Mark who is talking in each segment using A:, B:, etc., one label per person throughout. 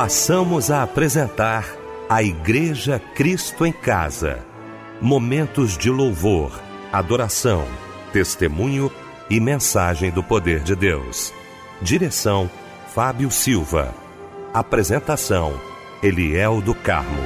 A: passamos a apresentar a Igreja Cristo em Casa. Momentos de louvor, adoração, testemunho e mensagem do poder de Deus. Direção: Fábio Silva. Apresentação: Eliel do Carmo.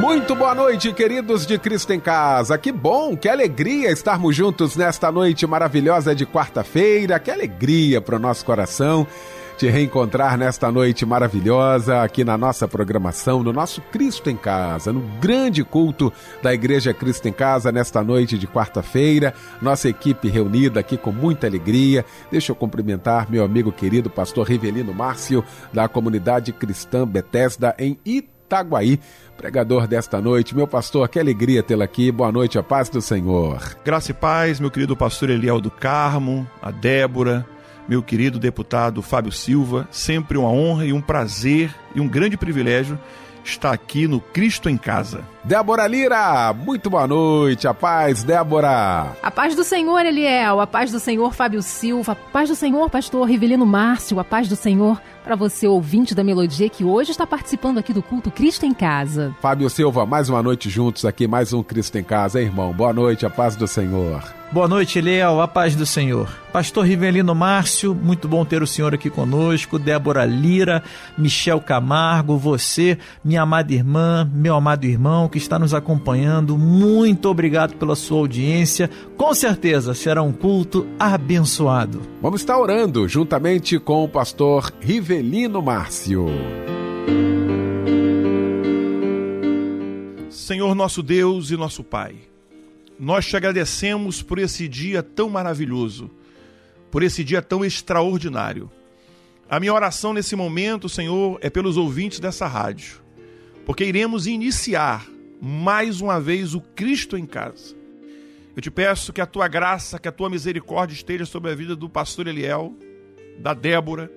B: Muito boa noite, queridos de Cristo em Casa. Que bom, que alegria estarmos juntos nesta noite maravilhosa de quarta-feira. Que alegria para o nosso coração te reencontrar nesta noite maravilhosa aqui na nossa programação, no nosso Cristo em Casa, no grande culto da Igreja Cristo em Casa, nesta noite de quarta-feira. Nossa equipe reunida aqui com muita alegria. Deixa eu cumprimentar meu amigo querido, pastor Rivelino Márcio, da comunidade cristã Bethesda em Itaguaí pregador desta noite. Meu pastor, que alegria tê-lo aqui. Boa noite, a paz do Senhor.
C: Graça e paz, meu querido pastor Eliel do Carmo, a Débora, meu querido deputado Fábio Silva. Sempre uma honra e um prazer e um grande privilégio estar aqui no Cristo em Casa.
B: Débora Lira, muito boa noite, a paz, Débora.
D: A paz do Senhor, Eliel, a paz do Senhor, Fábio Silva, a paz do Senhor, pastor Rivelino Márcio, a paz do Senhor para você, ouvinte da Melodia, que hoje está participando aqui do culto Cristo em Casa.
B: Fábio Silva, mais uma noite juntos aqui, mais um Cristo em Casa, hein, irmão? Boa noite, a paz do Senhor.
E: Boa noite, Eliel, a paz do Senhor. Pastor Rivelino Márcio, muito bom ter o senhor aqui conosco. Débora Lira, Michel Camargo, você, minha amada irmã, meu amado irmão que está nos acompanhando, muito obrigado pela sua audiência. Com certeza será um culto abençoado.
B: Vamos estar orando juntamente com o pastor Rivelino Márcio.
C: Senhor nosso Deus e nosso Pai nós te agradecemos por esse dia tão maravilhoso, por esse dia tão extraordinário. A minha oração nesse momento, Senhor, é pelos ouvintes dessa rádio, porque iremos iniciar mais uma vez o Cristo em casa. Eu te peço que a tua graça, que a tua misericórdia esteja sobre a vida do pastor Eliel, da Débora,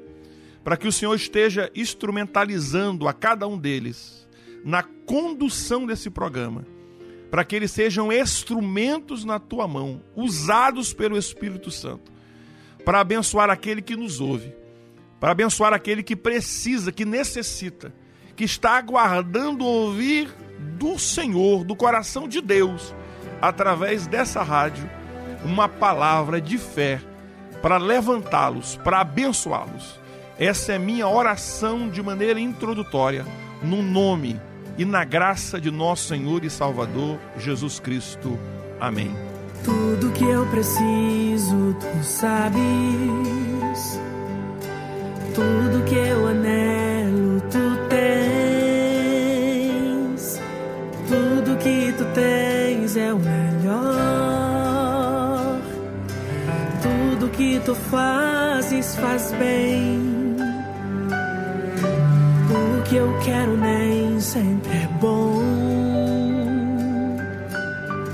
C: para que o Senhor esteja instrumentalizando a cada um deles na condução desse programa para que eles sejam instrumentos na tua mão, usados pelo Espírito Santo, para abençoar aquele que nos ouve, para abençoar aquele que precisa, que necessita, que está aguardando ouvir do Senhor, do coração de Deus, através dessa rádio, uma palavra de fé para levantá-los, para abençoá-los. Essa é minha oração de maneira introdutória, no nome e na graça de nosso Senhor e Salvador Jesus Cristo. Amém.
F: Tudo que eu preciso, tu sabes. Tudo que eu anelo, tu tens. Tudo que tu tens é o melhor. Tudo que tu fazes faz bem que eu quero nem sempre é bom.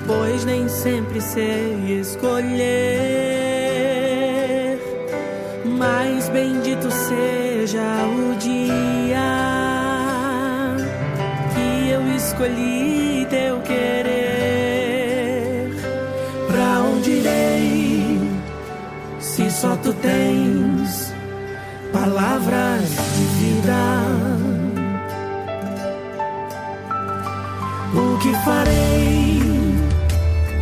F: Pois nem sempre sei escolher. Mas bendito seja o dia que eu escolhi teu querer. Pra onde irei se só tu tens palavras de vida? Que farei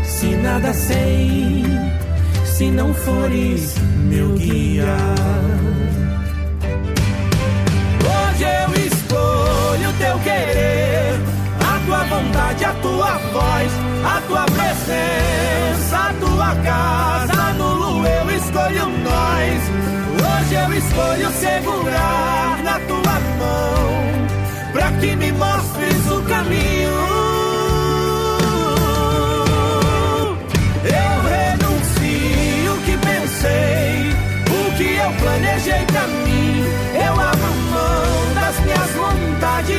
F: se nada sei, se não fores meu guia? Hoje eu escolho teu querer, a tua vontade, a tua voz, a tua presença, a tua casa. Nulo eu escolho nós. Hoje eu escolho segurar na tua mão, pra que me mostres o caminho. Minhas vontades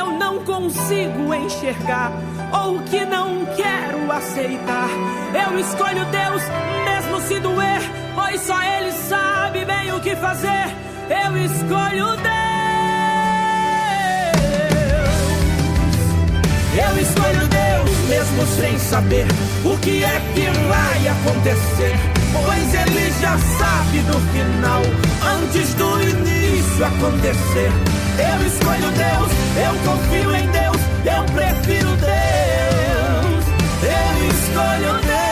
F: eu não consigo enxergar ou que não quero aceitar. Eu escolho Deus mesmo se doer, pois só Ele sabe bem o que fazer. Eu escolho Deus. Eu escolho Deus mesmo sem saber o que é que vai acontecer. Pois Ele já sabe do final, antes do início acontecer. Eu escolho Deus, eu confio em Deus, eu prefiro Deus. Eu escolho Deus.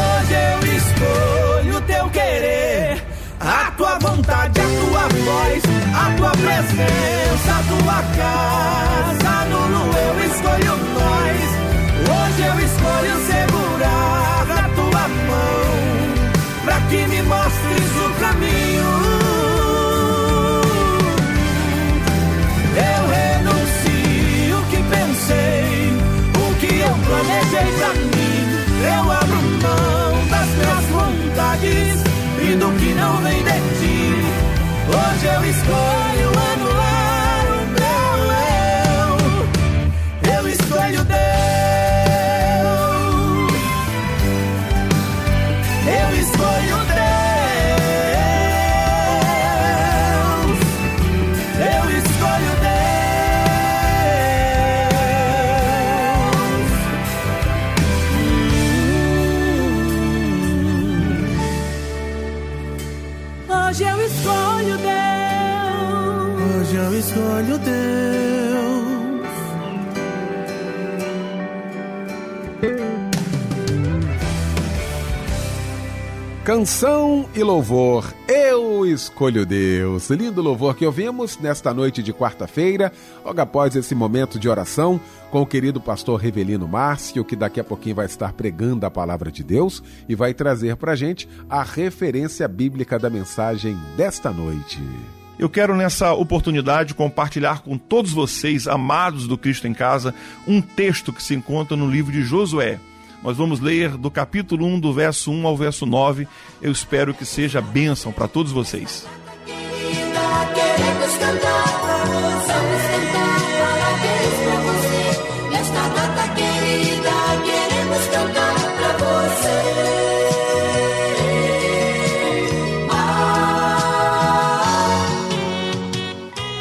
F: Hoje eu escolho teu querer, a tua vontade, a tua voz, a tua presença, a tua casa. Nulo eu escolho nós. Hoje eu escolho segurar a tua mão, pra que me mostres planejei pra mim. Eu abro mão das minhas vontades e do que não vem de ti. Hoje eu escolho
B: Canção e louvor, eu escolho Deus. Lindo louvor que ouvimos nesta noite de quarta-feira, logo após esse momento de oração com o querido pastor Revelino Márcio, que daqui a pouquinho vai estar pregando a palavra de Deus e vai trazer para gente a referência bíblica da mensagem desta noite.
C: Eu quero nessa oportunidade compartilhar com todos vocês, amados do Cristo em Casa, um texto que se encontra no livro de Josué. Nós vamos ler do capítulo 1, do verso 1 ao verso 9. Eu espero que seja bênção para todos vocês.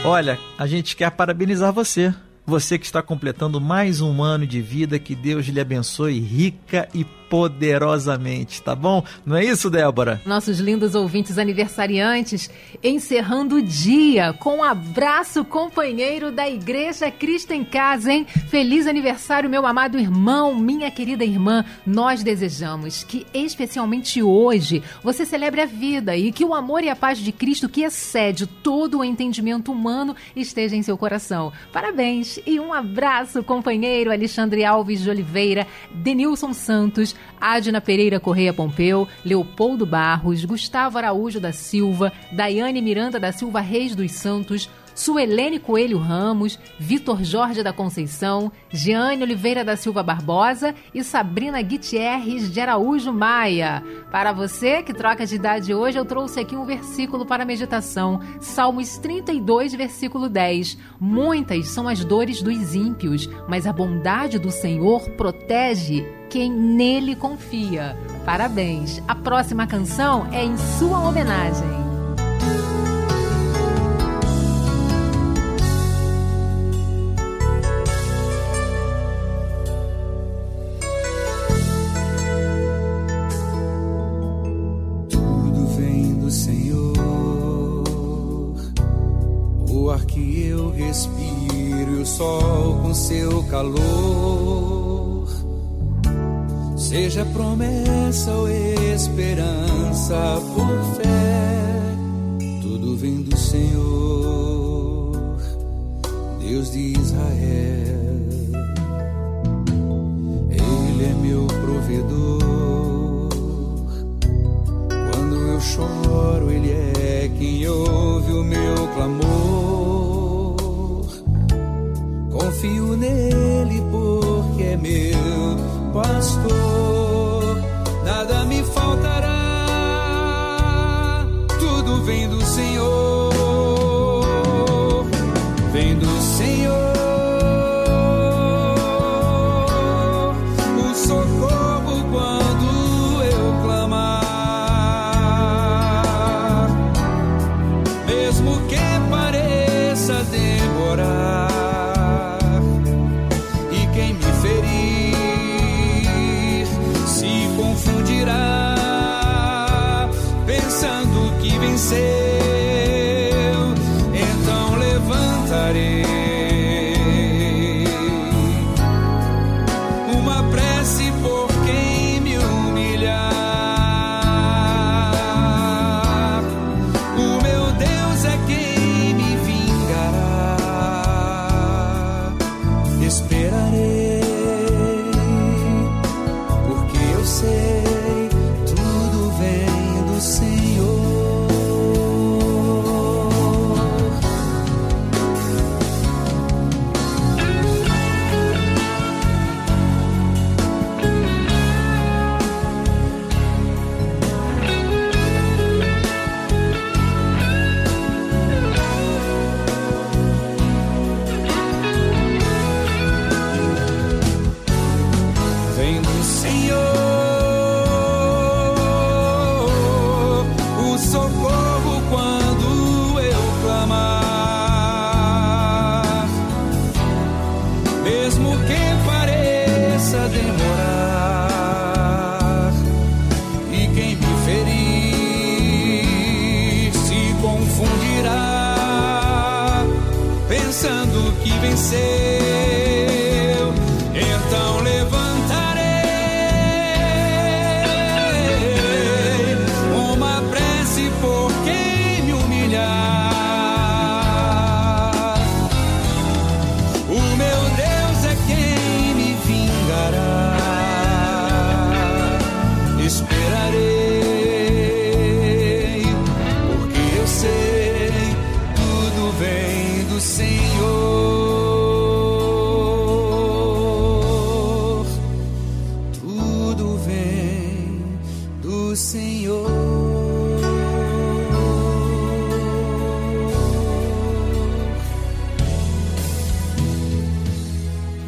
E: Olha, a gente quer parabenizar você. Você que está completando mais um ano de vida, que Deus lhe abençoe rica e poderosamente, tá bom? Não é isso, Débora?
D: Nossos lindos ouvintes aniversariantes, encerrando o dia com um abraço companheiro da Igreja Cristo em Casa, hein? Feliz aniversário, meu amado irmão, minha querida irmã. Nós desejamos que, especialmente hoje, você celebre a vida e que o amor e a paz de Cristo, que excede todo o entendimento humano, esteja em seu coração. Parabéns e um abraço, companheiro Alexandre Alves de Oliveira, Denilson Santos, Adna Pereira Correia Pompeu, Leopoldo Barros, Gustavo Araújo da Silva, Daiane Miranda da Silva Reis dos Santos, Suelene Coelho Ramos, Vitor Jorge da Conceição, Jeane Oliveira da Silva Barbosa e Sabrina Gutierrez de Araújo Maia. Para você que troca de idade hoje, eu trouxe aqui um versículo para meditação. Salmos 32, versículo 10. Muitas são as dores dos ímpios, mas a bondade do Senhor protege quem nele confia. Parabéns! A próxima canção é em sua homenagem.
G: Calor.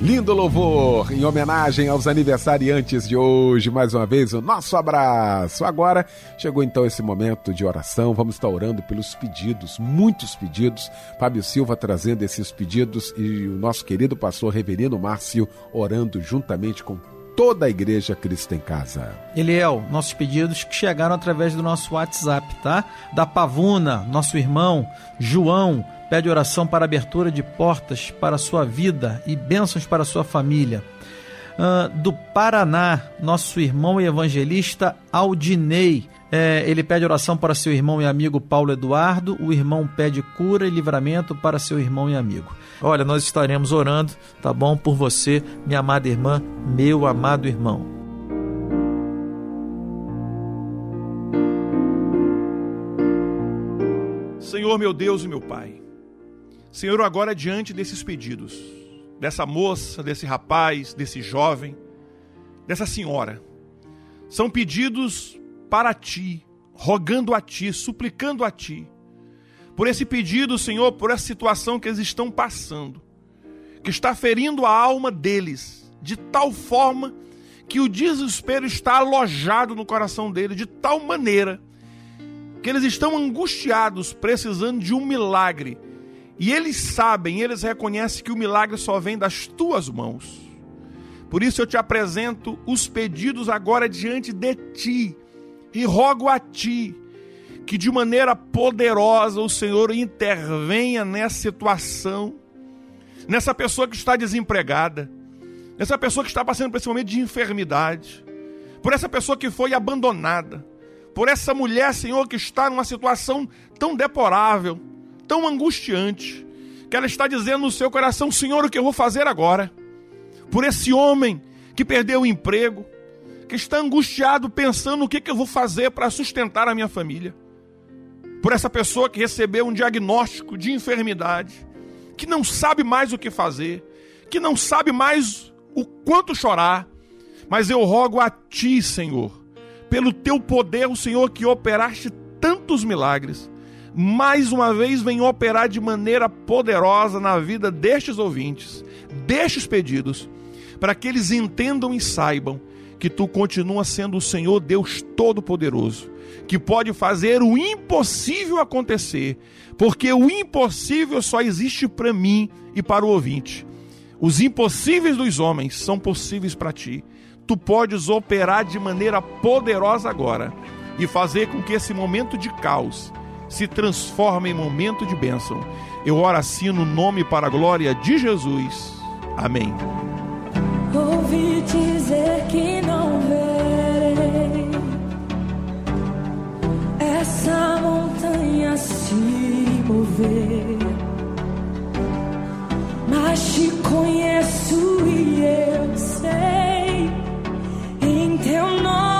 B: Lindo louvor em homenagem aos aniversariantes de hoje. Mais uma vez, o nosso abraço. Agora chegou então esse momento de oração. Vamos estar orando pelos pedidos, muitos pedidos. Fábio Silva trazendo esses pedidos e o nosso querido pastor Reverendo Márcio orando juntamente com toda a Igreja Cristo em Casa.
E: Eliel, nossos pedidos que chegaram através do nosso WhatsApp, tá? Da Pavuna, nosso irmão, João, pede oração para abertura de portas para a sua vida e bênçãos para a sua família. Ah, do Paraná, nosso irmão e evangelista Aldinei. É, ele pede oração para seu irmão e amigo Paulo Eduardo. O irmão pede cura e livramento para seu irmão e amigo. Olha, nós estaremos orando, tá bom? Por você, minha amada irmã, meu amado irmão.
C: Senhor, meu Deus e meu Pai, Senhor, agora diante desses pedidos, dessa moça, desse rapaz, desse jovem, dessa senhora, são pedidos para ti, rogando a ti, suplicando a ti, por esse pedido, Senhor, por essa situação que eles estão passando, que está ferindo a alma deles, de tal forma que o desespero está alojado no coração deles, de tal maneira que eles estão angustiados, precisando de um milagre. E eles sabem, eles reconhecem que o milagre só vem das tuas mãos. Por isso eu te apresento os pedidos agora diante de ti e rogo a ti que de maneira poderosa o Senhor intervenha nessa situação, nessa pessoa que está desempregada, nessa pessoa que está passando por esse momento de enfermidade, por essa pessoa que foi abandonada, por essa mulher, Senhor, que está numa situação tão deplorável, tão angustiante, que ela está dizendo no seu coração: Senhor, o que eu vou fazer agora? Por esse homem que perdeu o emprego, que está angustiado pensando o que, que eu vou fazer para sustentar a minha família. Por essa pessoa que recebeu um diagnóstico de enfermidade, que não sabe mais o que fazer, que não sabe mais o quanto chorar. Mas eu rogo a Ti, Senhor, pelo Teu poder, o Senhor que operaste tantos milagres, mais uma vez vem operar de maneira poderosa na vida destes ouvintes, destes pedidos, para que eles entendam e saibam que tu continua sendo o Senhor Deus Todo-Poderoso, que pode fazer o impossível acontecer, porque o impossível só existe para mim e para o ouvinte. Os impossíveis dos homens são possíveis para ti. Tu podes operar de maneira poderosa agora e fazer com que esse momento de caos se transforme em momento de bênção. Eu oro assim no nome para a glória de Jesus. Amém.
H: Ouvi dizer que não verei essa montanha se mover, mas te conheço e eu sei em teu nome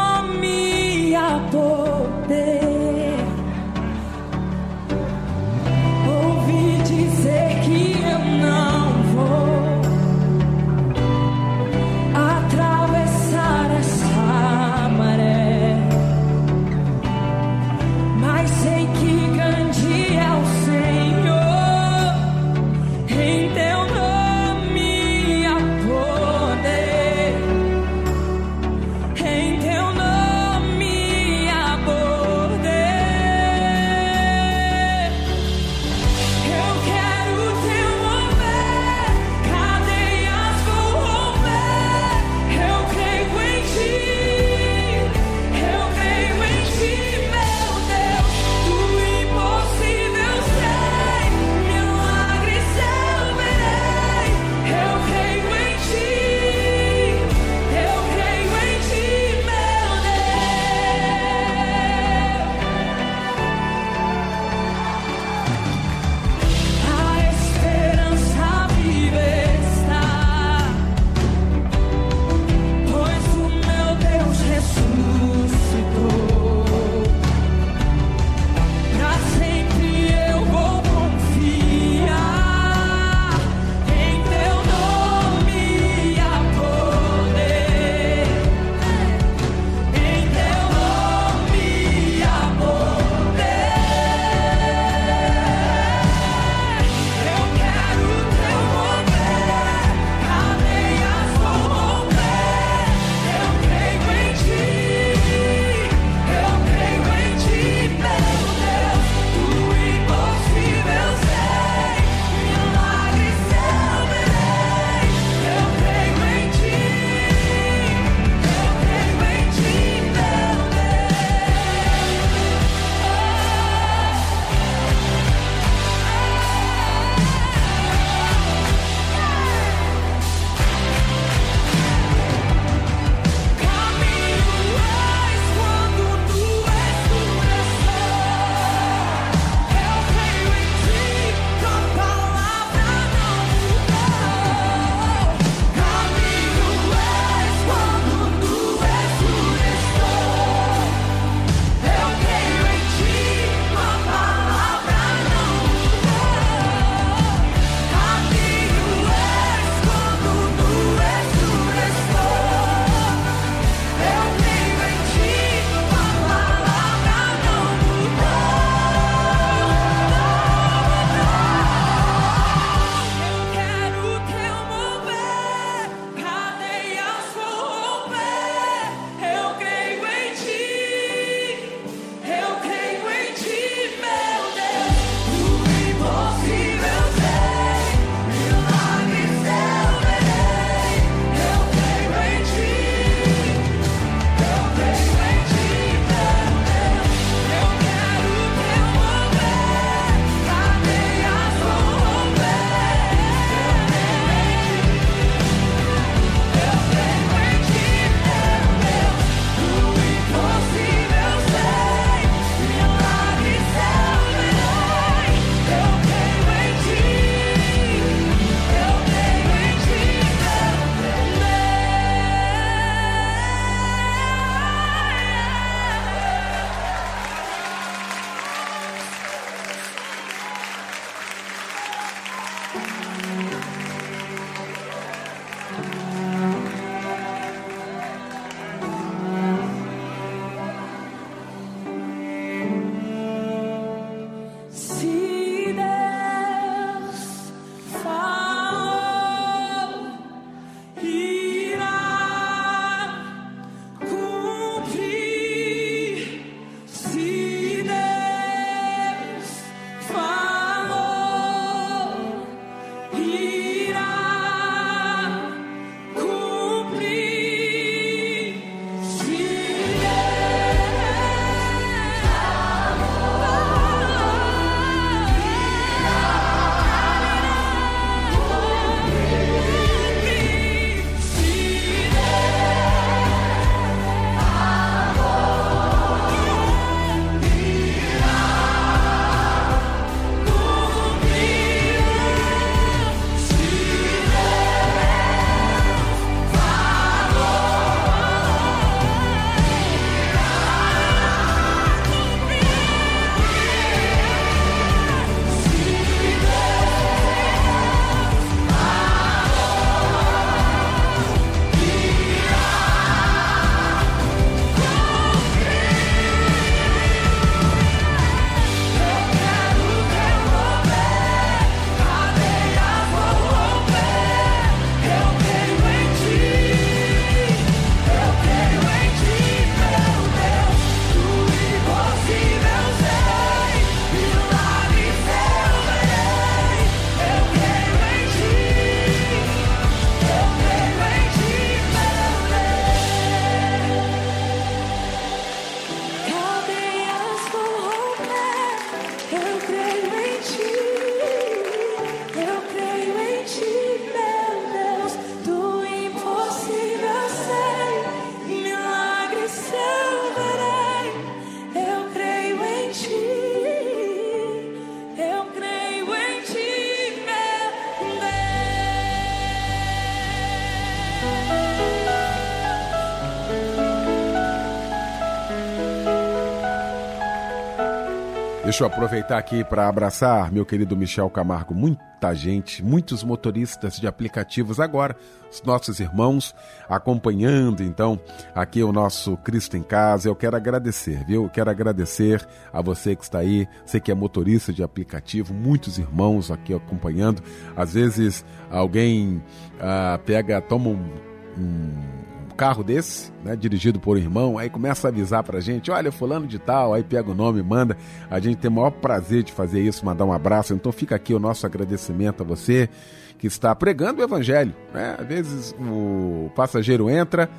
B: Deixa eu aproveitar aqui para abraçar meu querido Michel Camargo. Muita gente, muitos motoristas de aplicativos agora, os nossos irmãos acompanhando então aqui o nosso Cristo em Casa. Eu quero agradecer, viu? Quero agradecer a você que está aí, você que é motorista de aplicativo, muitos irmãos aqui acompanhando. Às vezes alguém ah, pega, toma um, um carro desse, né, dirigido por um irmão, aí começa a avisar pra gente, olha, fulano de tal, aí pega o nome, manda. A gente tem o maior prazer de fazer isso, mandar um abraço. Então fica aqui o nosso agradecimento a você que está pregando o evangelho. Né? Às vezes o passageiro entra,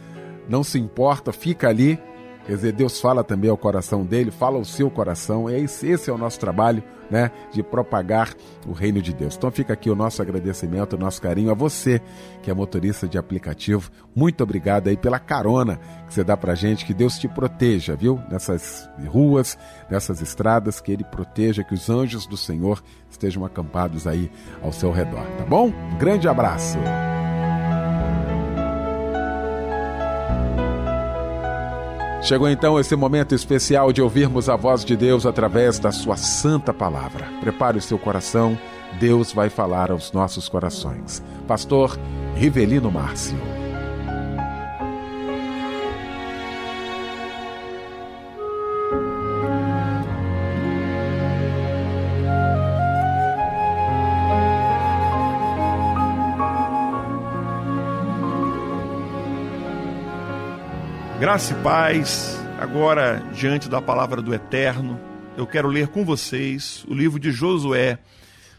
B: não se importa, fica ali. Quer dizer, Deus fala também ao coração dele, fala ao seu coração. É esse, esse é o nosso trabalho, né? De propagar o reino de Deus. Então fica aqui o nosso agradecimento, o nosso carinho a você que é motorista de aplicativo. Muito obrigado aí pela carona que você dá pra gente. Que Deus te proteja, viu? Nessas ruas, nessas estradas, que Ele proteja, que os anjos do Senhor estejam acampados aí ao seu redor, tá bom? Um grande abraço. Chegou então esse momento especial de ouvirmos a voz de Deus através da Sua Santa Palavra. Prepare o seu coração, Deus vai falar aos nossos corações. Pastor Rivelino Márcio.
C: Graça e paz, agora diante da palavra do Eterno, eu quero ler com vocês o livro de Josué,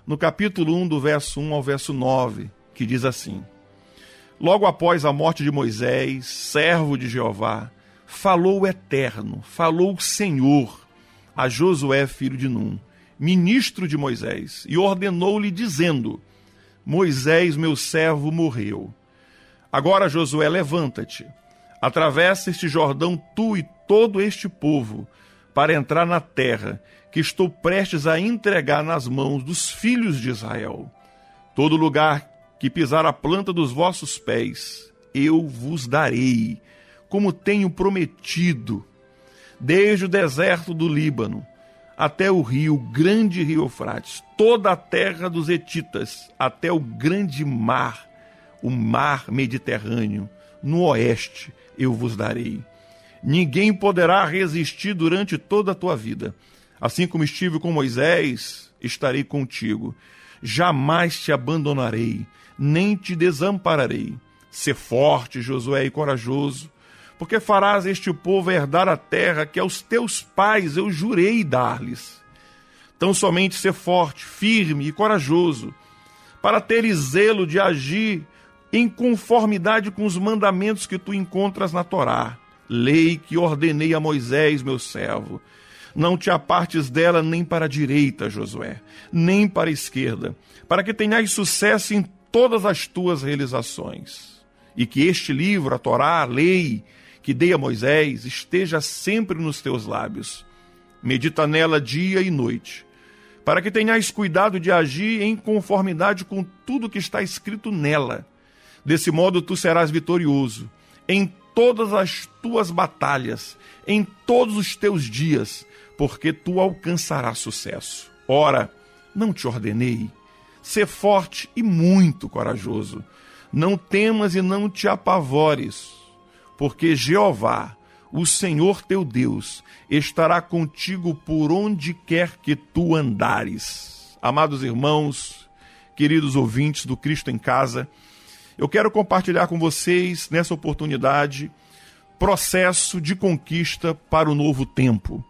C: no capítulo 1, do verso 1 ao verso 9, que diz assim: Logo após a morte de Moisés, servo de Jeová, falou o Eterno, falou o Senhor a Josué, filho de Num, ministro de Moisés, e ordenou-lhe, dizendo: Moisés, meu servo, morreu. Agora, Josué, levanta-te Atravessa este Jordão tu e todo este povo, para entrar na terra que estou prestes a entregar nas mãos dos filhos de Israel. Todo lugar que pisar a planta dos vossos pés, eu vos darei, como tenho prometido, desde o deserto do Líbano até o rio, grande rio Eufrates, toda a terra dos Etitas, até o grande mar, o mar Mediterrâneo, no oeste eu vos darei. Ninguém poderá resistir durante toda a tua vida. Assim como estive com Moisés, estarei contigo. Jamais te abandonarei, nem te desampararei. Sê forte, Josué, e corajoso, porque farás este povo herdar a terra que aos teus pais eu jurei dar-lhes. Tão somente ser forte, firme e corajoso, para teres zelo de agir em conformidade com os mandamentos que tu encontras na Torá, lei que ordenei a Moisés, meu servo. Não te apartes dela nem para a direita, Josué, nem para a esquerda, para que tenhas sucesso em todas as tuas realizações. E que este livro, a Torá, a lei que dei a Moisés, esteja sempre nos teus lábios. Medita nela dia e noite, para que tenhas cuidado de agir em conformidade com tudo que está escrito nela Desse modo tu serás vitorioso em todas as tuas batalhas, em todos os teus dias, porque tu alcançarás sucesso. Ora, não te ordenei? Ser forte e muito corajoso. Não temas e não te apavores, porque Jeová, o Senhor teu Deus, estará contigo por onde quer que tu andares. Amados irmãos, queridos ouvintes do Cristo em Casa, eu quero compartilhar com vocês, nessa oportunidade, processo de conquista para o novo tempo.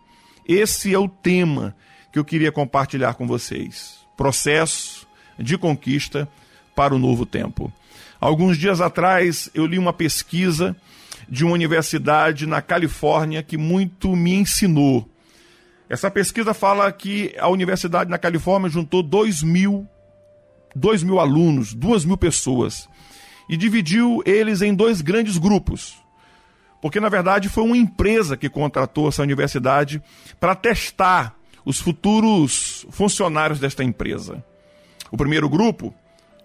C: Esse é o tema que eu queria compartilhar com vocês. Processo de conquista para o novo tempo. Alguns dias atrás eu li uma pesquisa de uma universidade na Califórnia que muito me ensinou. Essa pesquisa fala que a universidade na Califórnia juntou 2 mil, 2 mil alunos, 2 mil pessoas e dividiu eles em dois grandes grupos. Porque, na verdade, foi uma empresa que contratou essa universidade para testar os futuros funcionários desta empresa. O primeiro grupo,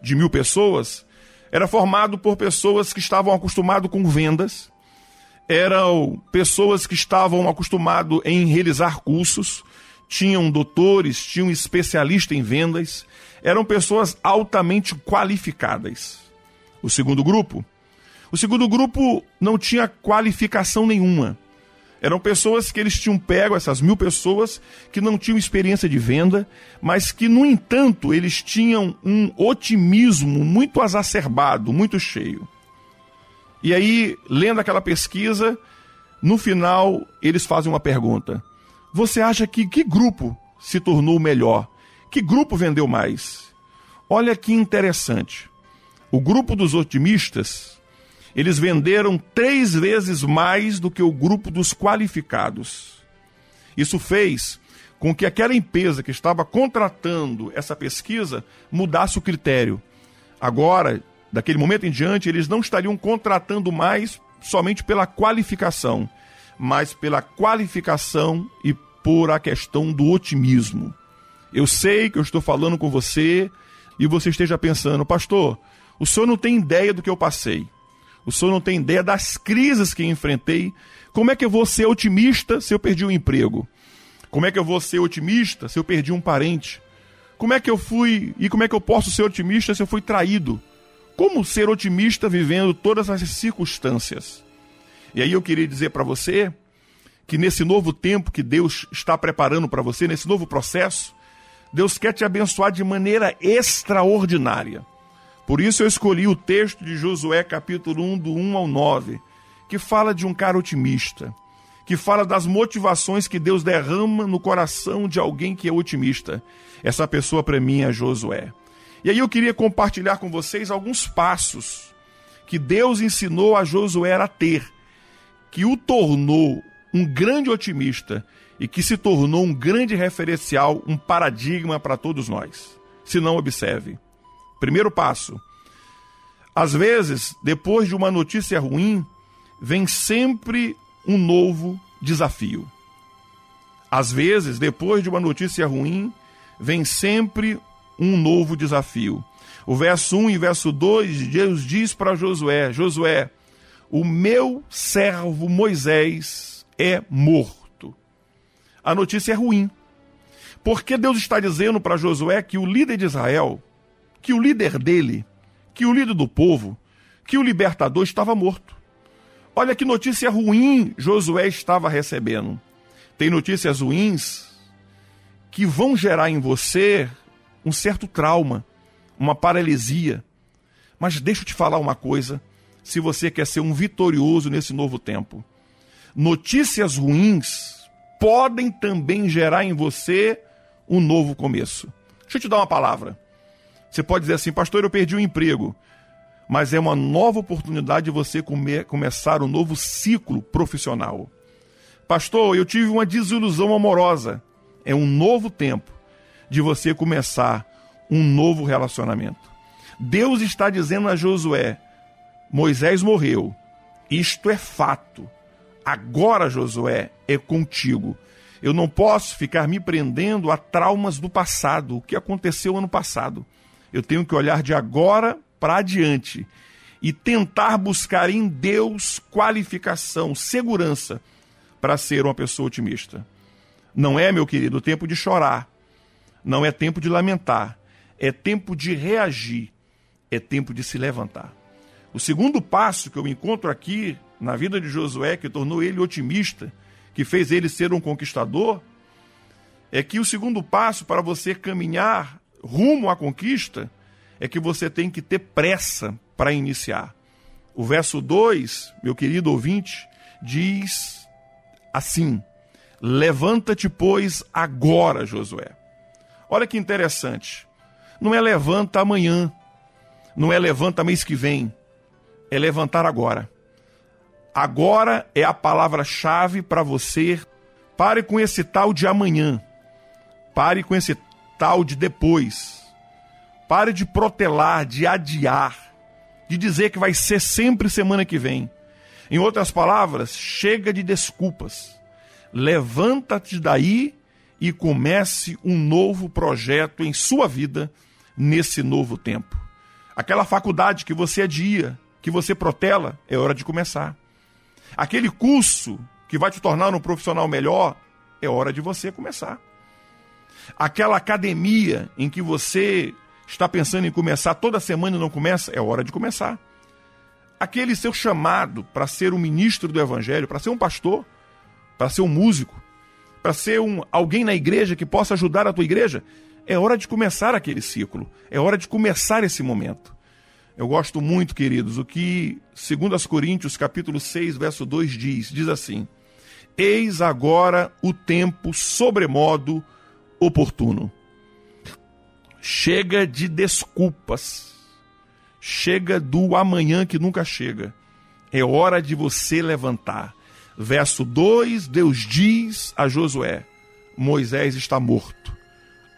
C: de mil pessoas, era formado por pessoas que estavam acostumadas com vendas, eram pessoas que estavam acostumadas em realizar cursos, tinham doutores, tinham especialista em vendas, eram pessoas altamente qualificadas. O segundo grupo, o segundo grupo não tinha qualificação nenhuma. Eram pessoas que eles tinham pego, essas mil pessoas, que não tinham experiência de venda, mas que, no entanto, eles tinham um otimismo muito exacerbado, muito cheio. E aí, lendo aquela pesquisa, no final, eles fazem uma pergunta: Você acha que que grupo se tornou melhor? Que grupo vendeu mais? Olha que interessante. O grupo dos otimistas eles venderam três vezes mais do que o grupo dos qualificados. Isso fez com que aquela empresa que estava contratando essa pesquisa mudasse o critério. Agora, daquele momento em diante, eles não estariam contratando mais somente pela qualificação, mas pela qualificação e por a questão do otimismo. Eu sei que eu estou falando com você e você esteja pensando, pastor, o senhor não tem ideia do que eu passei. O senhor não tem ideia das crises que enfrentei. Como é que eu vou ser otimista se eu perdi o um emprego? Como é que eu vou ser otimista se eu perdi um parente? Como é que eu fui e como é que eu posso ser otimista se eu fui traído? Como ser otimista vivendo todas essas circunstâncias? E aí eu queria dizer para você que nesse novo tempo que Deus está preparando para você, nesse novo processo, Deus quer te abençoar de maneira extraordinária. Por isso eu escolhi o texto de Josué, capítulo 1, do 1 ao 9, que fala de um cara otimista, que fala das motivações que Deus derrama no coração de alguém que é otimista. Essa pessoa para mim é Josué. E aí eu queria compartilhar com vocês alguns passos que Deus ensinou a Josué a ter, que o tornou um grande otimista e que se tornou um grande referencial, um paradigma para todos nós. Se não, observe. Primeiro passo. Às vezes, depois de uma notícia ruim, vem sempre um novo desafio. Às vezes, depois de uma notícia ruim, vem sempre um novo desafio. O verso 1 e verso 2, Deus diz para Josué: Josué, o meu servo Moisés é morto. A notícia é ruim. Porque Deus está dizendo para Josué que o líder de Israel que o líder dele, que o líder do povo, que o libertador estava morto. Olha que notícia ruim Josué estava recebendo. Tem notícias ruins que vão gerar em você um certo trauma, uma paralisia. Mas deixa eu te falar uma coisa, se você quer ser um vitorioso nesse novo tempo. Notícias ruins podem também gerar em você um novo começo. Deixa eu te dar uma palavra. Você pode dizer assim, pastor, eu perdi o emprego. Mas é uma nova oportunidade de você come, começar um novo ciclo profissional. Pastor, eu tive uma desilusão amorosa. É um novo tempo de você começar um novo relacionamento. Deus está dizendo a Josué: Moisés morreu. Isto é fato. Agora, Josué, é contigo. Eu não posso ficar me prendendo a traumas do passado, o que aconteceu ano passado. Eu tenho que olhar de agora para adiante e tentar buscar em Deus qualificação, segurança para ser uma pessoa otimista. Não é, meu querido, tempo de chorar. Não é tempo de lamentar. É tempo de reagir. É tempo de se levantar. O segundo passo que eu encontro aqui na vida de Josué, que tornou ele otimista, que fez ele ser um conquistador, é que o segundo passo para você caminhar rumo à conquista é que você tem que ter pressa para iniciar. O verso 2, meu querido ouvinte, diz assim: Levanta-te, pois, agora, Josué. Olha que interessante. Não é levanta amanhã, não é levanta mês que vem, é levantar agora. Agora é a palavra-chave para você. Pare com esse tal de amanhã. Pare com esse de depois. Pare de protelar, de adiar, de dizer que vai ser sempre semana que vem. Em outras palavras, chega de desculpas. Levanta-te daí e comece um novo projeto em sua vida nesse novo tempo. Aquela faculdade que você adia, que você protela, é hora de começar. Aquele curso que vai te tornar um profissional melhor, é hora de você começar. Aquela academia em que você está pensando em começar toda semana e não começa, é hora de começar. Aquele seu chamado para ser um ministro do evangelho, para ser um pastor, para ser um músico, para ser um alguém na igreja que possa ajudar a tua igreja, é hora de começar aquele ciclo, é hora de começar esse momento. Eu gosto muito, queridos, o que 2 Coríntios capítulo 6, verso 2 diz, diz assim: Eis agora o tempo sobremodo oportuno. Chega de desculpas. Chega do amanhã que nunca chega. É hora de você levantar. Verso 2, Deus diz a Josué: Moisés está morto.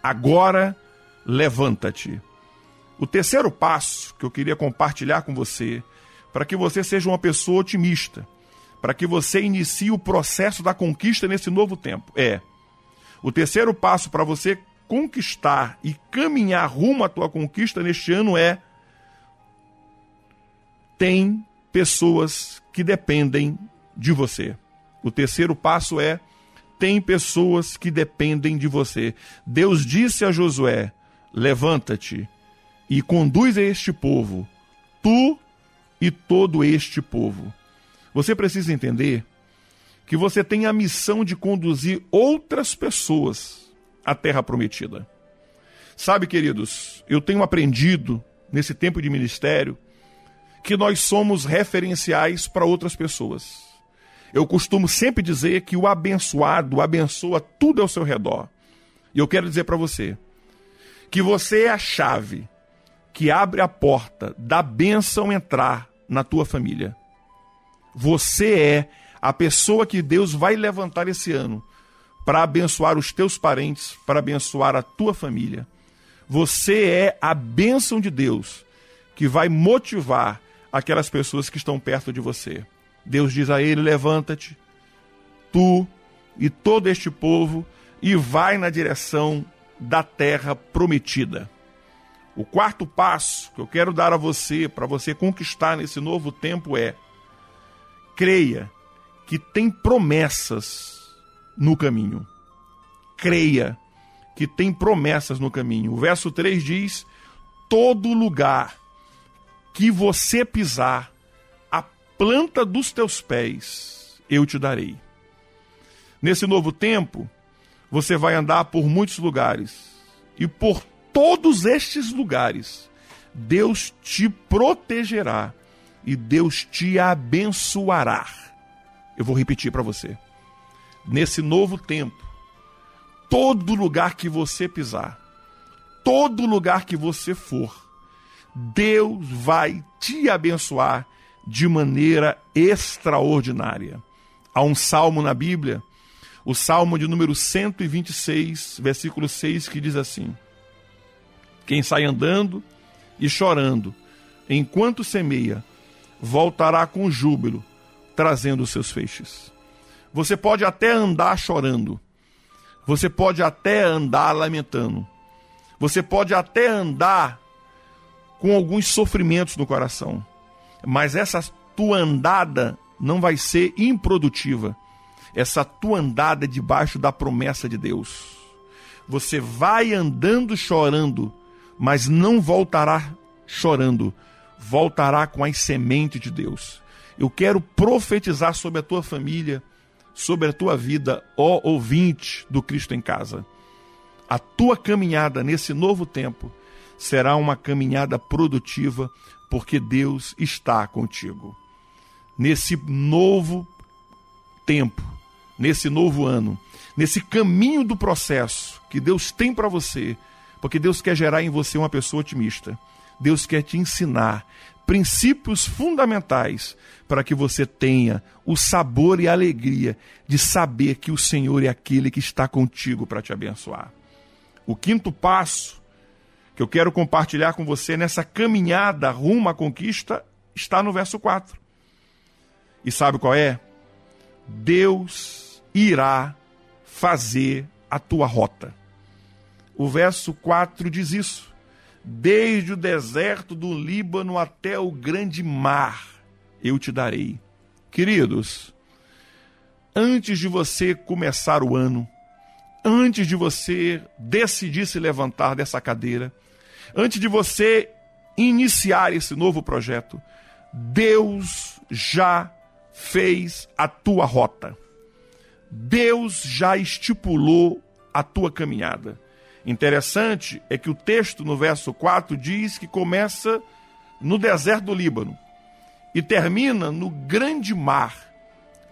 C: Agora levanta-te. O terceiro passo que eu queria compartilhar com você, para que você seja uma pessoa otimista, para que você inicie o processo da conquista nesse novo tempo, é o terceiro passo para você conquistar e caminhar rumo à tua conquista neste ano é tem pessoas que dependem de você. O terceiro passo é tem pessoas que dependem de você. Deus disse a Josué: Levanta-te e conduz este povo, tu e todo este povo. Você precisa entender que você tem a missão de conduzir outras pessoas à terra prometida. Sabe, queridos, eu tenho aprendido nesse tempo de ministério que nós somos referenciais para outras pessoas. Eu costumo sempre dizer que o abençoado abençoa tudo ao seu redor. E eu quero dizer para você que você é a chave que abre a porta da bênção entrar na tua família. Você é a pessoa que Deus vai levantar esse ano para abençoar os teus parentes, para abençoar a tua família. Você é a bênção de Deus que vai motivar aquelas pessoas que estão perto de você. Deus diz a ele: levanta-te, tu e todo este povo, e vai na direção da terra prometida. O quarto passo que eu quero dar a você, para você conquistar nesse novo tempo, é: creia que tem promessas no caminho. Creia que tem promessas no caminho. O verso 3 diz: Todo lugar que você pisar, a planta dos teus pés, eu te darei. Nesse novo tempo, você vai andar por muitos lugares, e por todos estes lugares, Deus te protegerá e Deus te abençoará. Eu vou repetir para você. Nesse novo tempo, todo lugar que você pisar, todo lugar que você for, Deus vai te abençoar de maneira extraordinária. Há um salmo na Bíblia, o salmo de número 126, versículo 6, que diz assim: Quem sai andando e chorando, enquanto semeia, voltará com júbilo, trazendo os seus feixes. Você pode até andar chorando, você pode até andar lamentando, você pode até andar com alguns sofrimentos no coração, mas essa tua andada não vai ser improdutiva. Essa tua andada é debaixo da promessa de Deus. Você vai andando chorando, mas não voltará chorando, voltará com as sementes de Deus. Eu quero profetizar sobre a tua família, sobre a tua vida, ó ouvinte do Cristo em casa. A tua caminhada nesse novo tempo será uma caminhada produtiva, porque Deus está contigo. Nesse novo tempo, nesse novo ano, nesse caminho do processo que Deus tem para você, porque Deus quer gerar em você uma pessoa otimista. Deus quer te ensinar princípios fundamentais para que você tenha o sabor e a alegria de saber que o Senhor é aquele que está contigo para te abençoar. O quinto passo que eu quero compartilhar com você nessa caminhada rumo à conquista está no verso 4. E sabe qual é? Deus irá fazer a tua rota. O verso 4 diz isso desde o deserto do Líbano até o grande mar, eu te darei. Queridos, antes de você começar o ano, antes de você decidir se levantar dessa cadeira, antes de você iniciar esse novo projeto, Deus já fez a tua rota. Deus já estipulou a tua caminhada. Interessante é que o texto no verso 4 diz que começa no deserto do Líbano e termina no grande mar.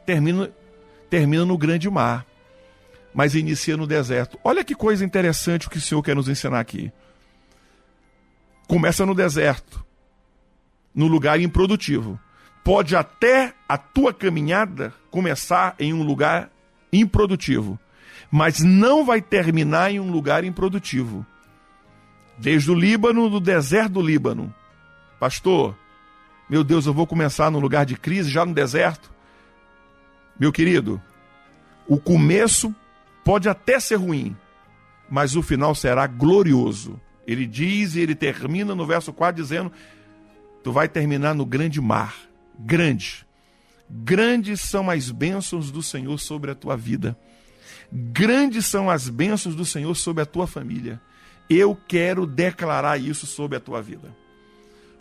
C: Termina, termina no grande mar, mas inicia no deserto. Olha que coisa interessante o que o Senhor quer nos ensinar aqui. Começa no deserto, no lugar improdutivo. Pode até a tua caminhada começar em um lugar improdutivo, mas não vai terminar em um lugar improdutivo. Desde o Líbano, do deserto do Líbano. Pastor, meu Deus, eu vou começar num lugar de crise, já no deserto. Meu querido, o começo pode até ser ruim, mas o final será glorioso. Ele diz e ele termina no verso 4 dizendo: Tu vai terminar no grande mar. Grande. Grandes são as bênçãos do Senhor sobre a tua vida. Grandes são as bênçãos do Senhor sobre a tua família. Eu quero declarar isso sobre a tua vida.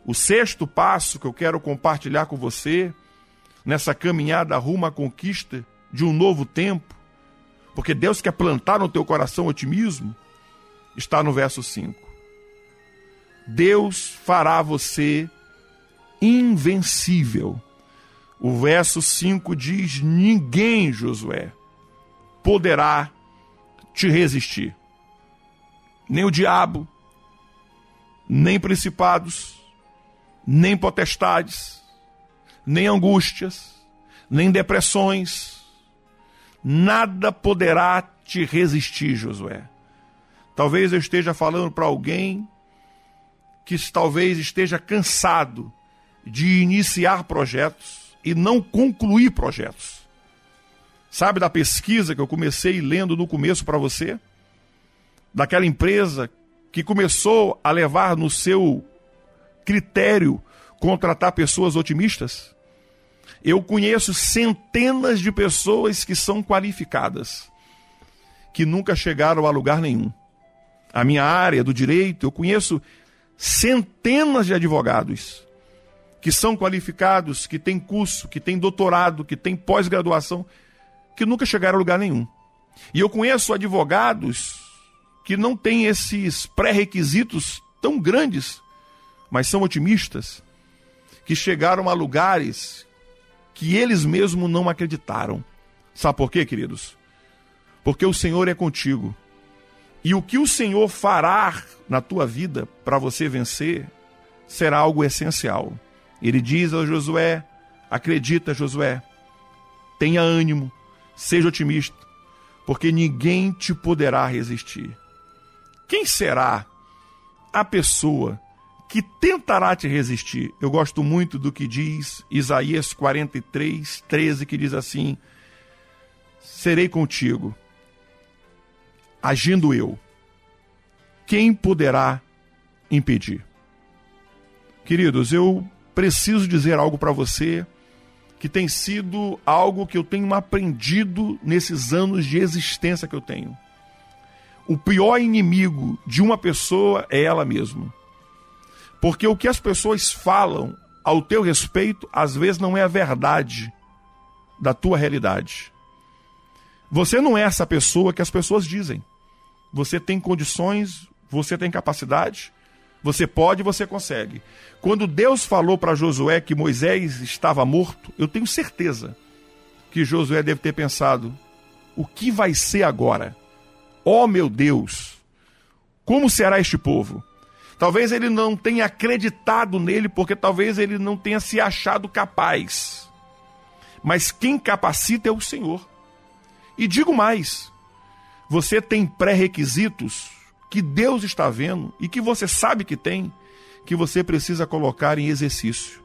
C: O sexto passo que eu quero compartilhar com você, nessa caminhada rumo à conquista de um novo tempo, porque Deus quer plantar no teu coração otimismo, está no verso 5. Deus fará você invencível. O verso 5 diz: Ninguém, Josué, poderá te resistir. Nem o diabo, nem principados, nem potestades, nem angústias, nem depressões, nada poderá te resistir, Josué. Talvez eu esteja falando para alguém que talvez esteja cansado de iniciar projetos e não concluir projetos. Sabe da pesquisa que eu comecei lendo no começo para você? Daquela empresa que começou a levar no seu critério contratar pessoas otimistas? Eu conheço centenas de pessoas que são qualificadas, que nunca chegaram a lugar nenhum. A minha área do direito, eu conheço centenas de advogados que são qualificados, que têm curso, que têm doutorado, que têm pós-graduação, que nunca chegaram a lugar nenhum. E eu conheço advogados que não têm esses pré-requisitos tão grandes mas são otimistas, que chegaram a lugares que eles mesmos não acreditaram. Sabe por quê, queridos? Porque o Senhor é contigo. E o que o Senhor fará na tua vida para você vencer será algo essencial. Ele diz a Josué: acredita, Josué, tenha ânimo, seja otimista, porque ninguém te poderá resistir. Quem será a pessoa que tentará te resistir. Eu gosto muito do que diz Isaías 43, 13, que diz assim: Serei contigo, agindo eu. Quem poderá impedir? Queridos, eu preciso dizer algo para você que tem sido algo que eu tenho aprendido nesses anos de existência que eu tenho. O pior inimigo de uma pessoa é ela mesma. Porque o que as pessoas falam ao teu respeito, às vezes não é a verdade da tua realidade. Você não é essa pessoa que as pessoas dizem. Você tem condições, você tem capacidade, você pode, você consegue. Quando Deus falou para Josué que Moisés estava morto, eu tenho certeza que Josué deve ter pensado: o que vai ser agora? Oh, meu Deus, como será este povo? Talvez ele não tenha acreditado nele, porque talvez ele não tenha se achado capaz. Mas quem capacita é o Senhor. E digo mais: você tem pré-requisitos que Deus está vendo e que você sabe que tem, que você precisa colocar em exercício.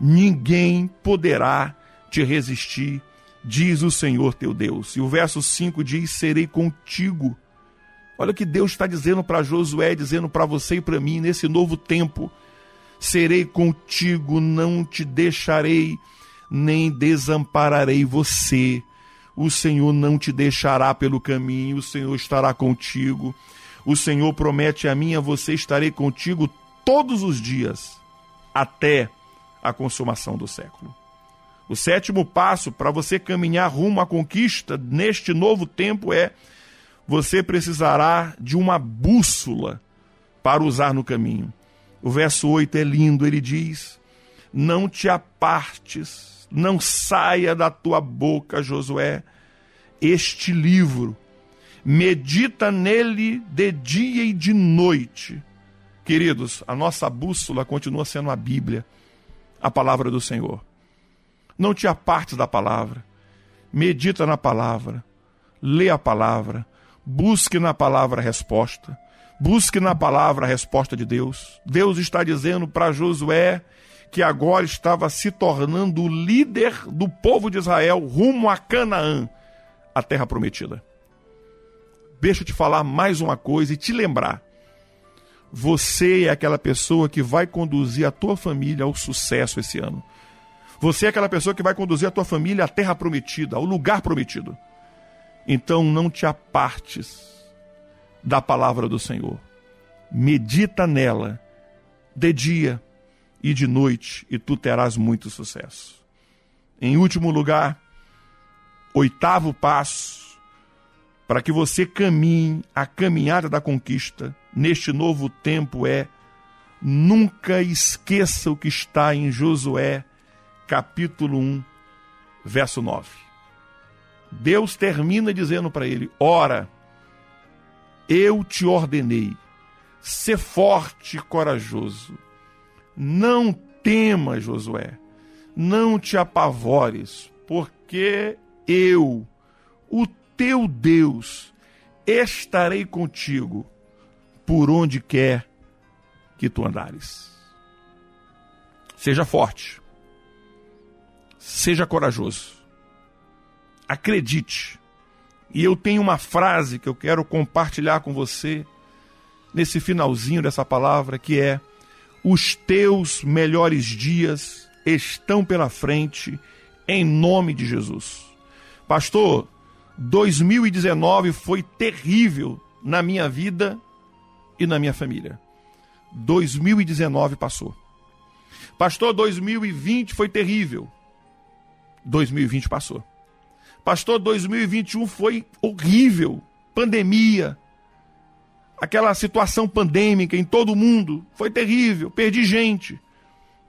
C: Ninguém poderá te resistir, diz o Senhor teu Deus. E o verso 5 diz: Serei contigo Olha o que Deus está dizendo para Josué, dizendo para você e para mim nesse novo tempo: serei contigo, não te deixarei, nem desampararei você. O Senhor não te deixará pelo caminho, o Senhor estará contigo. O Senhor promete a mim a você estarei contigo todos os dias, até a consumação do século. O sétimo passo para você caminhar rumo à conquista neste novo tempo é você precisará de uma bússola para usar no caminho. O verso 8 é lindo, ele diz: Não te apartes, não saia da tua boca, Josué, este livro. Medita nele de dia e de noite. Queridos, a nossa bússola continua sendo a Bíblia, a palavra do Senhor. Não te apartes da palavra. Medita na palavra. Lê a palavra. Busque na palavra a resposta. Busque na palavra a resposta de Deus. Deus está dizendo para Josué que agora estava se tornando o líder do povo de Israel rumo a Canaã, a terra prometida. Deixa eu te falar mais uma coisa e te lembrar. Você é aquela pessoa que vai conduzir a tua família ao sucesso esse ano. Você é aquela pessoa que vai conduzir a tua família à terra prometida, ao lugar prometido. Então não te apartes da palavra do Senhor. Medita nela de dia e de noite, e tu terás muito sucesso. Em último lugar, oitavo passo, para que você caminhe a caminhada da conquista neste novo tempo é nunca esqueça o que está em Josué, capítulo 1, verso 9. Deus termina dizendo para ele: Ora, eu te ordenei, ser forte e corajoso. Não temas, Josué, não te apavores, porque eu, o teu Deus, estarei contigo por onde quer que tu andares. Seja forte, seja corajoso, acredite, e eu tenho uma frase que eu quero compartilhar com você nesse finalzinho dessa palavra, que é: Os teus melhores dias estão pela frente, em nome de Jesus. Pastor, 2019 foi terrível na minha vida e na minha família. 2019 passou. Pastor, 2020 foi terrível. 2020 passou. Pastor, 2021 foi horrível. Pandemia. Aquela situação pandêmica em todo o mundo foi terrível. Perdi gente.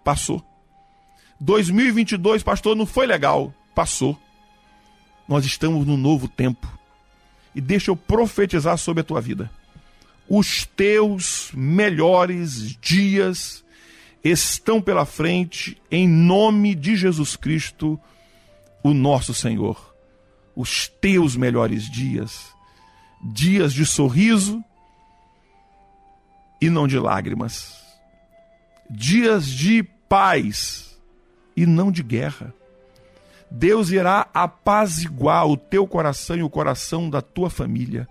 C: Passou. 2022, pastor, não foi legal. Passou. Nós estamos no novo tempo. E deixa eu profetizar sobre a tua vida. Os teus melhores dias estão pela frente, em nome de Jesus Cristo, o nosso Senhor os teus melhores dias, dias de sorriso e não de lágrimas, dias de paz e não de guerra. Deus irá apaziguar o teu coração e o coração da tua família,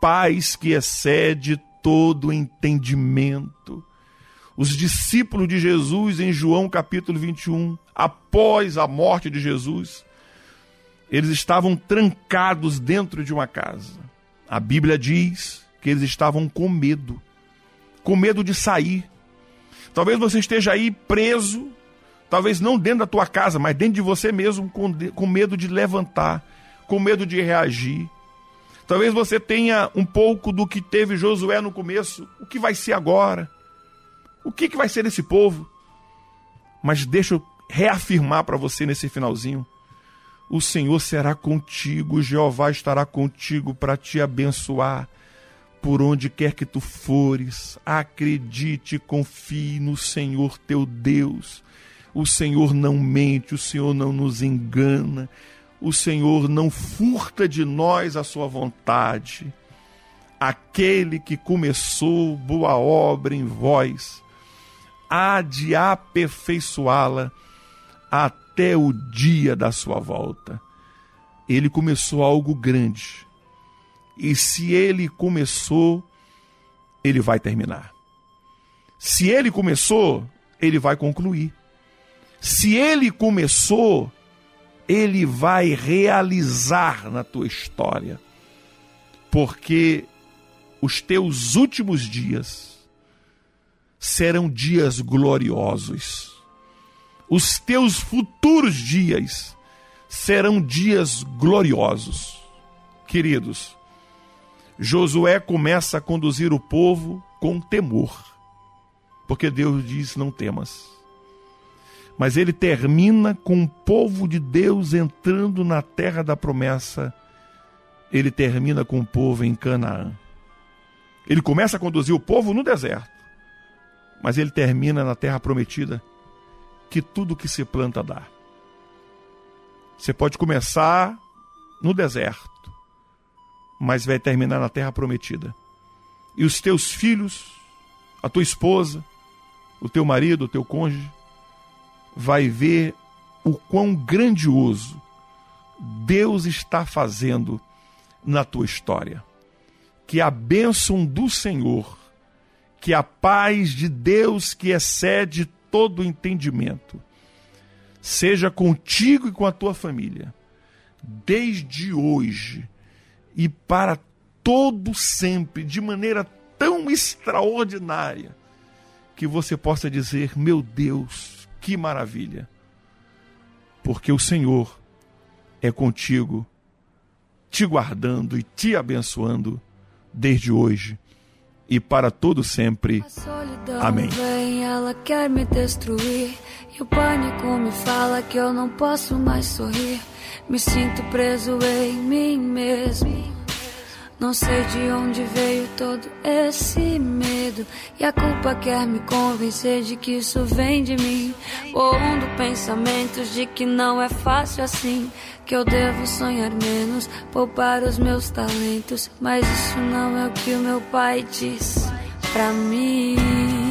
C: paz que excede todo entendimento. Os discípulos de Jesus, em João capítulo 21, após a morte de Jesus, eles estavam trancados dentro de uma casa. A Bíblia diz que eles estavam com medo, com medo de sair. Talvez você esteja aí preso, talvez não dentro da tua casa, mas dentro de você mesmo, com, com medo de levantar, com medo de reagir. Talvez você tenha um pouco do que teve Josué no começo. O que vai ser agora? O que, que vai ser desse povo? Mas deixa eu reafirmar para você nesse finalzinho o Senhor será contigo, Jeová estará contigo para te abençoar por onde quer que tu fores. Acredite, confie no Senhor teu Deus. O Senhor não mente, o Senhor não nos engana, o Senhor não furta de nós a sua vontade. Aquele que começou boa obra em vós, há de aperfeiçoá-la até o dia da sua volta. Ele começou algo grande. E se ele começou, ele vai terminar. Se ele começou, ele vai concluir. Se ele começou, Ele vai realizar na tua história, porque os teus últimos dias serão dias gloriosos. Os teus futuros dias serão dias gloriosos. Queridos, Josué começa a conduzir o povo com temor, porque Deus diz: não temas. Mas ele termina com o povo de Deus entrando na terra da promessa. Ele termina com o povo em Canaã. Ele começa a conduzir o povo no deserto, mas ele termina na terra prometida, que tudo que se planta dá. Você pode começar no deserto, mas vai terminar na terra prometida. E os teus filhos, a tua esposa, o teu marido, o teu cônjuge, vai ver o quão grandioso Deus está fazendo na tua história. Que a bênção do Senhor, que a paz de Deus que excede todo entendimento, seja contigo e com a tua família, desde hoje e para todo sempre, de maneira tão extraordinária, que você possa dizer: Meu Deus, que maravilha! Porque o Senhor é contigo, te guardando e te abençoando desde hoje e para todo sempre. Amém.
H: vem, ela quer me destruir. E o pânico me fala que eu não posso mais sorrir. Me sinto preso em mim mesmo. Não sei de onde veio todo esse medo. E a culpa quer me convencer de que isso vem de mim. Pondo pensamentos de que não é fácil assim. Que eu devo sonhar menos, poupar os meus talentos. Mas isso não é o que o meu pai diz pra mim.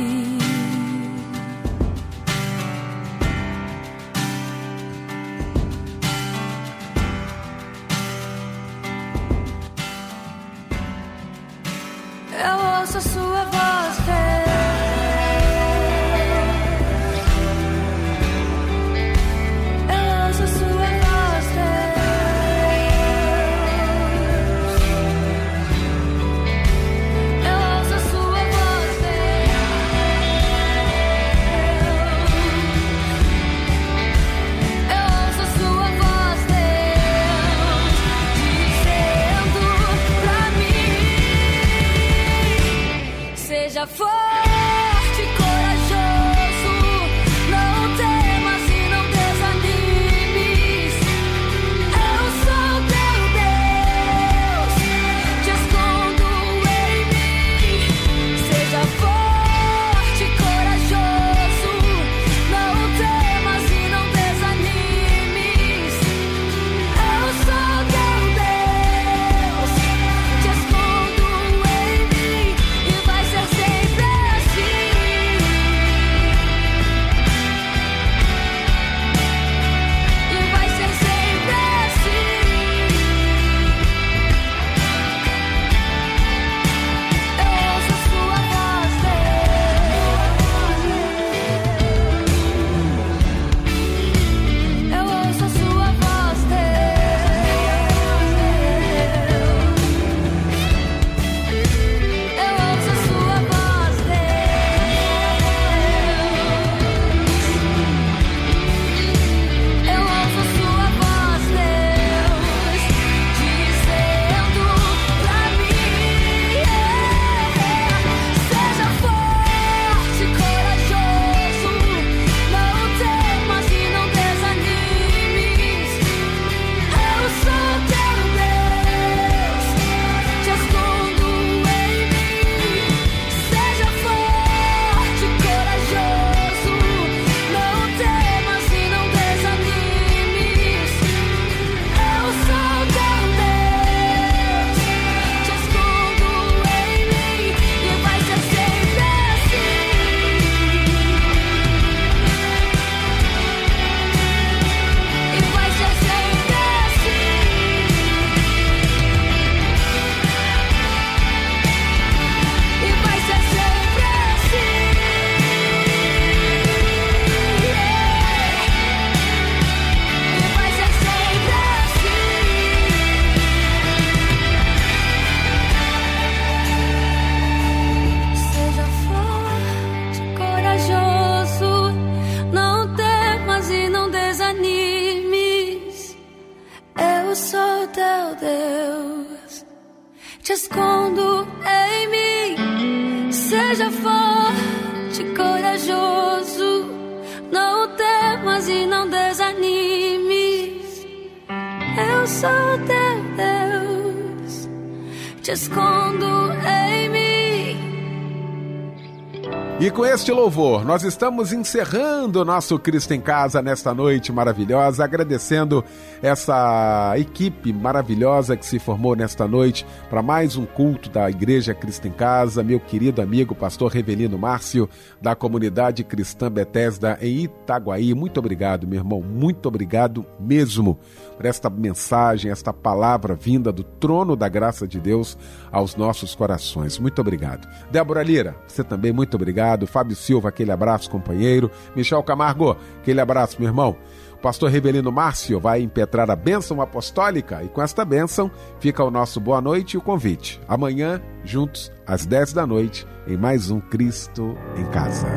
B: Louvor, nós estamos encerrando o nosso Cristo em Casa nesta noite maravilhosa, agradecendo essa equipe maravilhosa que se formou nesta noite para mais um culto da Igreja Cristo em Casa, meu querido amigo pastor Revelino Márcio, da comunidade cristã Bethesda em Itaguaí. Muito obrigado, meu irmão, muito obrigado mesmo por esta mensagem, esta palavra vinda do trono da graça de Deus aos nossos corações. Muito obrigado. Débora Lira, você também muito obrigado. Fábio Silva, aquele abraço, companheiro. Michel Camargo, aquele abraço, meu irmão. O pastor Rebelino Márcio vai impetrar a bênção apostólica e com esta bênção fica o nosso boa noite e o convite. Amanhã, juntos, às 10 da noite, em mais um Cristo em Casa.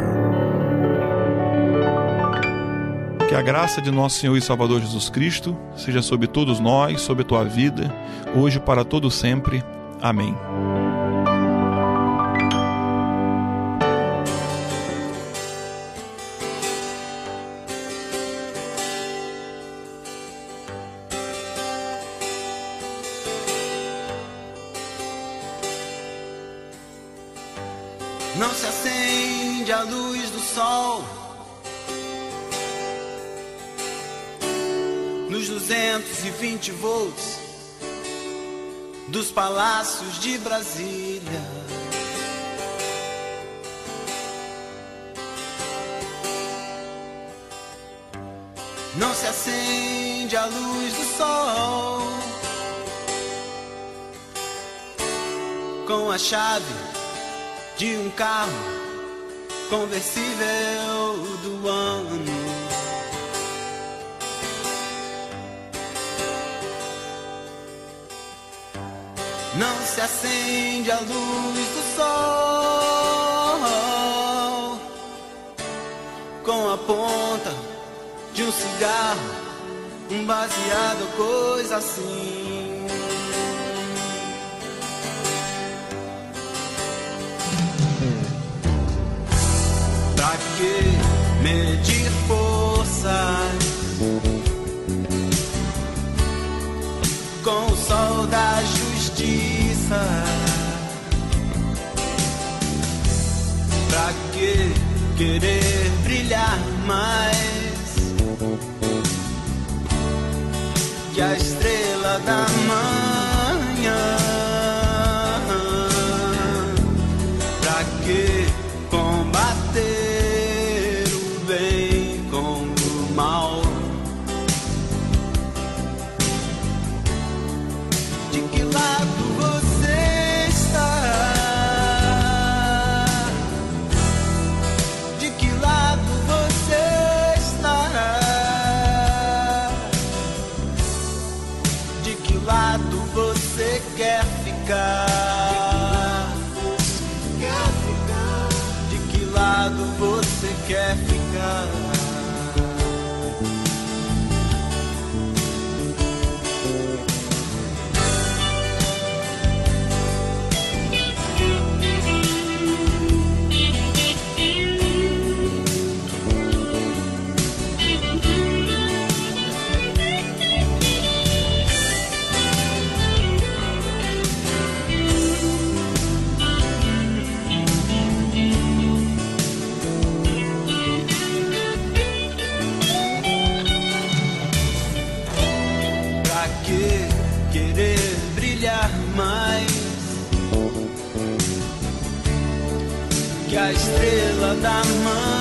C: Que a graça de nosso Senhor e Salvador Jesus Cristo seja sobre todos nós, sobre a tua vida, hoje para todo sempre. Amém.
I: 220 volts dos palácios de Brasília. Não se acende a luz do sol com a chave de um carro conversível do ano. Não se acende a luz do sol com a ponta de um cigarro, um baseado, coisa assim. Pra que medir forças que querer brilhar mais que a estrela da manhã? Que querer brilhar mais que a estrela da manhã?